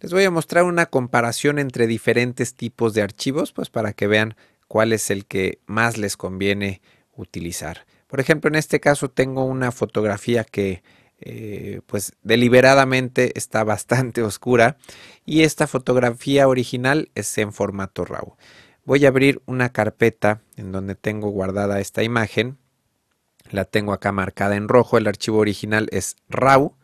Les voy a mostrar una comparación entre diferentes tipos de archivos, pues para que vean cuál es el que más les conviene utilizar. Por ejemplo, en este caso tengo una fotografía que eh, pues deliberadamente está bastante oscura y esta fotografía original es en formato RAW. Voy a abrir una carpeta en donde tengo guardada esta imagen. La tengo acá marcada en rojo. El archivo original es RAW.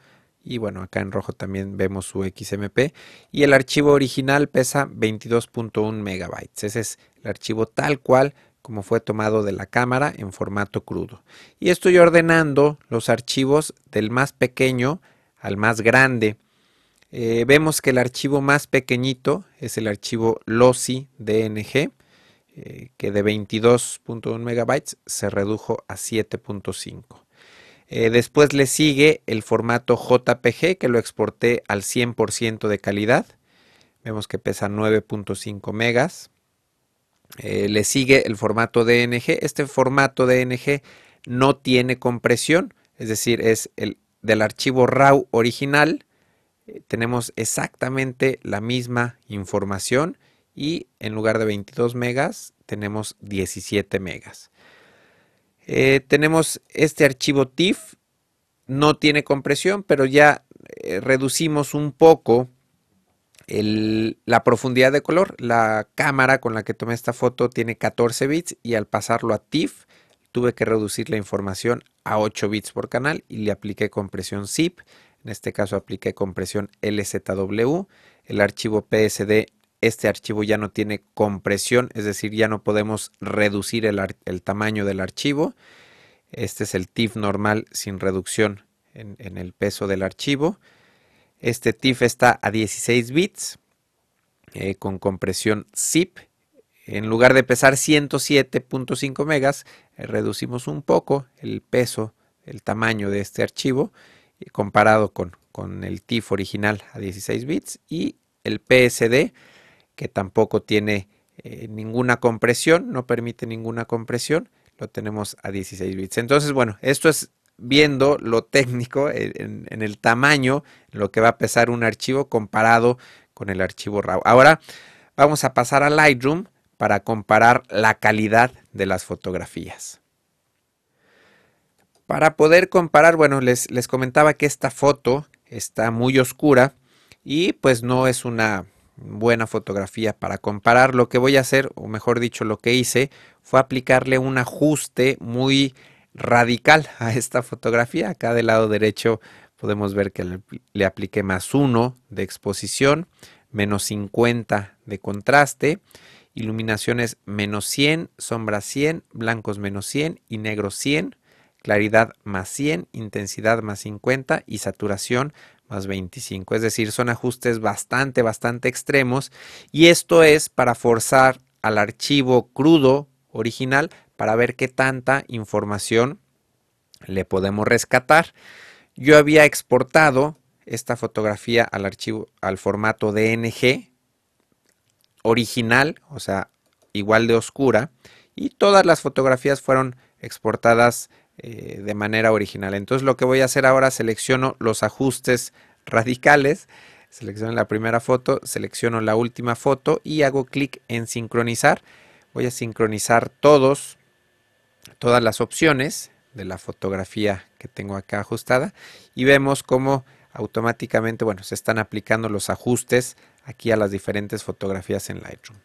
Y bueno, acá en rojo también vemos su XMP. Y el archivo original pesa 22.1 megabytes. Ese es el archivo tal cual como fue tomado de la cámara en formato crudo. Y estoy ordenando los archivos del más pequeño al más grande. Eh, vemos que el archivo más pequeñito es el archivo lossy DNG, eh, que de 22.1 megabytes se redujo a 7.5. Eh, después le sigue el formato JPG, que lo exporté al 100% de calidad. Vemos que pesa 9.5 megas. Eh, le sigue el formato DNG. Este formato DNG no tiene compresión, es decir, es el del archivo RAW original. Eh, tenemos exactamente la misma información y en lugar de 22 megas tenemos 17 megas. Eh, tenemos este archivo TIFF, no tiene compresión, pero ya reducimos un poco la profundidad de color. La cámara con la que tomé esta foto tiene 14 bits y al pasarlo a TIFF tuve que reducir la información a 8 bits por canal y le apliqué compresión zip. En este caso apliqué compresión LZW. El archivo PSD, este archivo ya no tiene compresión, es decir, ya no podemos reducir el, tamaño del archivo. Este es el TIFF normal sin reducción en el peso del archivo. Este TIFF está a 16 bits eh, con compresión zip. En lugar de pesar 107.5 megas, eh, reducimos un poco el peso, el tamaño de este archivo eh, comparado con, con el TIFF original a 16 bits y el PSD que tampoco tiene ninguna compresión, no permite ninguna compresión, lo tenemos a 16 bits. Entonces, bueno, esto es viendo lo técnico en, el tamaño, lo que va a pesar un archivo comparado con el archivo RAW. Ahora vamos a pasar a Lightroom para comparar la calidad de las fotografías. Para poder comparar, bueno, les, les comentaba que esta foto está muy oscura y pues no es una buena fotografía para comparar. Lo que voy a hacer, o mejor dicho, lo que hice, fue aplicarle un ajuste muy radical a esta fotografía. Acá del lado derecho podemos ver que le, apliqué más 1 de exposición, menos 50 de contraste, iluminaciones menos 100, sombra 100, blancos menos 100 y negro 100, claridad más 100, intensidad más 50 y saturación más 25. Es decir, son ajustes bastante, bastante extremos y esto es para forzar al archivo crudo original para ver qué tanta información le podemos rescatar. Yo había exportado esta fotografía al archivo, al formato DNG original, o sea, igual de oscura, y todas las fotografías fueron exportadas eh, de manera original. Entonces lo que voy a hacer ahora, selecciono los ajustes radicales, selecciono la primera foto, selecciono la última foto y hago clic en sincronizar. Voy a sincronizar todos todas las opciones de la fotografía que tengo acá ajustada y vemos cómo automáticamente, bueno, se están aplicando los ajustes aquí a las diferentes fotografías en Lightroom.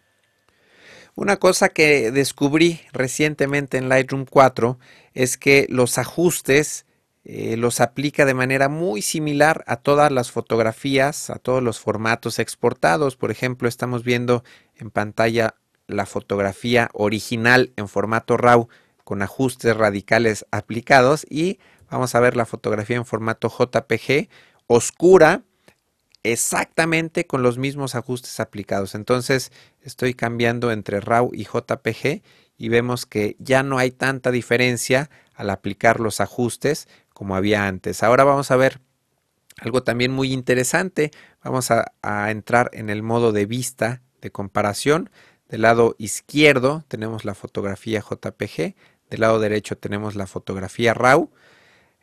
Una cosa que descubrí recientemente en Lightroom 4 es que los ajustes eh, los aplica de manera muy similar a todas las fotografías, a todos los formatos exportados. Por ejemplo, estamos viendo en pantalla la fotografía original en formato RAW con ajustes radicales aplicados y vamos a ver la fotografía en formato JPG oscura exactamente con los mismos ajustes aplicados. Entonces estoy cambiando entre RAW y JPG y vemos que ya no hay tanta diferencia al aplicar los ajustes como había antes. Ahora vamos a ver algo también muy interesante. Vamos a, entrar en el modo de vista de comparación. Del lado izquierdo tenemos la fotografía JPG, del lado derecho tenemos la fotografía RAW.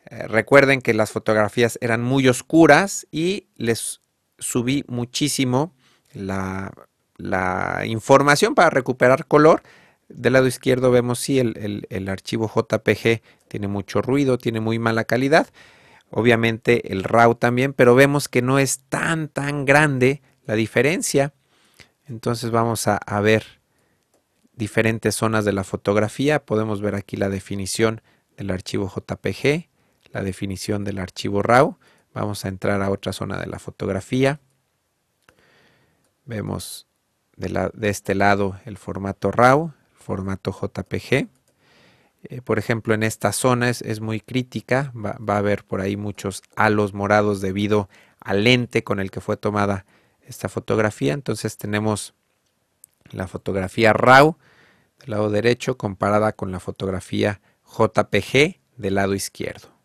Eh, recuerden que las fotografías eran muy oscuras y les subí muchísimo la, información para recuperar color. Del lado izquierdo vemos si el, el, archivo JPG tiene mucho ruido, tiene muy mala calidad. Obviamente el RAW también, pero vemos que no es tan tan grande la diferencia. Entonces vamos a, a ver diferentes zonas de la fotografía. Podemos ver aquí la definición del archivo JPG, la definición del archivo RAW. Vamos a entrar a otra zona de la fotografía. Vemos de, este lado el formato RAW, el formato JPG. Eh, por ejemplo, en esta zona es, muy crítica. Va, va, a haber por ahí muchos halos morados debido al lente con el que fue tomada esta fotografía. Entonces tenemos la fotografía RAW del lado derecho comparada con la fotografía JPG del lado izquierdo.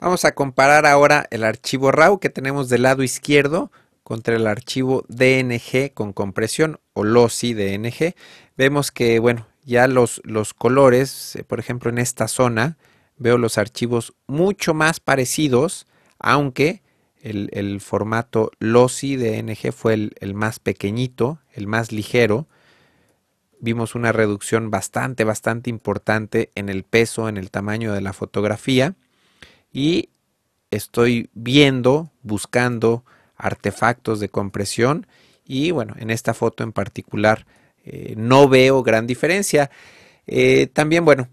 Vamos a comparar ahora el archivo RAW que tenemos del lado izquierdo contra el archivo DNG con compresión o lossy DNG. Vemos que, bueno, ya los, los colores, eh, por ejemplo, en esta zona, veo los archivos mucho más parecidos, aunque el, formato lossy DNG fue el, el más pequeñito, el más ligero, vimos una reducción bastante, bastante importante en el peso, en el tamaño de la fotografía y estoy viendo, buscando artefactos de compresión y bueno, en esta foto en particular eh, no veo gran diferencia. Eh, también bueno,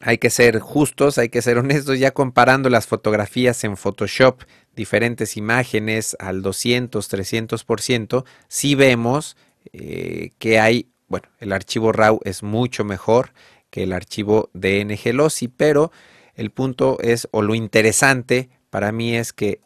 hay que ser justos, hay que ser honestos, ya comparando las fotografías en Photoshop, diferentes imágenes al 200, 300%, sí vemos eh, que hay bueno, el archivo RAW es mucho mejor que el archivo DNG Lossy, pero el punto es, o lo interesante para mí es que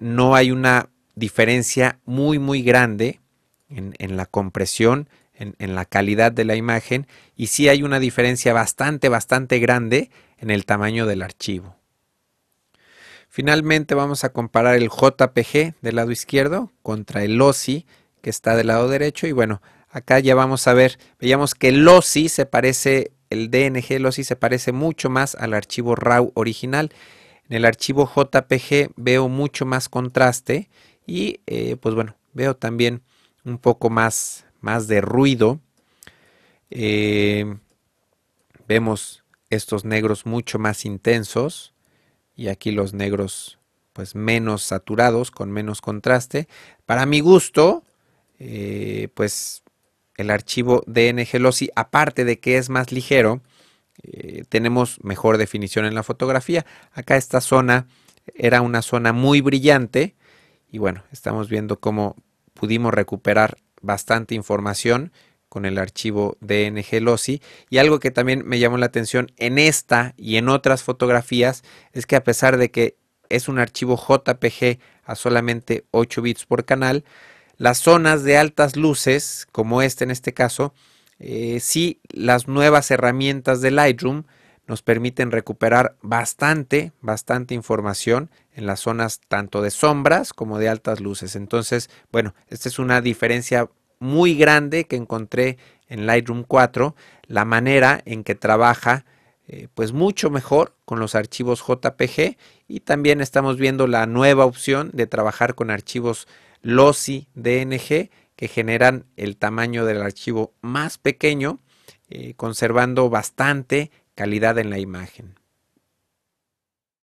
no hay una diferencia muy, muy grande en, la compresión, en, la calidad de la imagen, y sí hay una diferencia bastante, bastante grande en el tamaño del archivo. Finalmente vamos a comparar el JPG del lado izquierdo contra el Lossy que está del lado derecho y bueno, Acá ya vamos a ver, veíamos que el LOSI se parece, el DNG LOSI se parece mucho más al archivo RAW original. En el archivo JPG veo mucho más contraste y eh, pues bueno, veo también un poco más, más de ruido. Eh, vemos estos negros mucho más intensos y aquí los negros pues menos saturados, con menos contraste. Para mi gusto, eh, pues el archivo DNG Lossy, aparte de que es más ligero, eh, tenemos mejor definición en la fotografía. Acá esta zona era una zona muy brillante y bueno, estamos viendo cómo pudimos recuperar bastante información con el archivo DNG Lossy y algo que también me llamó la atención en esta y en otras fotografías es que a pesar de que es un archivo JPG a solamente 8 bits por canal, las zonas de altas luces, como este en este caso, eh, sí las nuevas herramientas de Lightroom nos permiten recuperar bastante, bastante información en las zonas tanto de sombras como de altas luces. Entonces, bueno, esta es una diferencia muy grande que encontré en Lightroom 4, la manera en que trabaja eh, pues mucho mejor con los archivos JPG y también estamos viendo la nueva opción de trabajar con archivos lossy DNG que generan el tamaño del archivo más pequeño, eh, conservando bastante calidad en la imagen.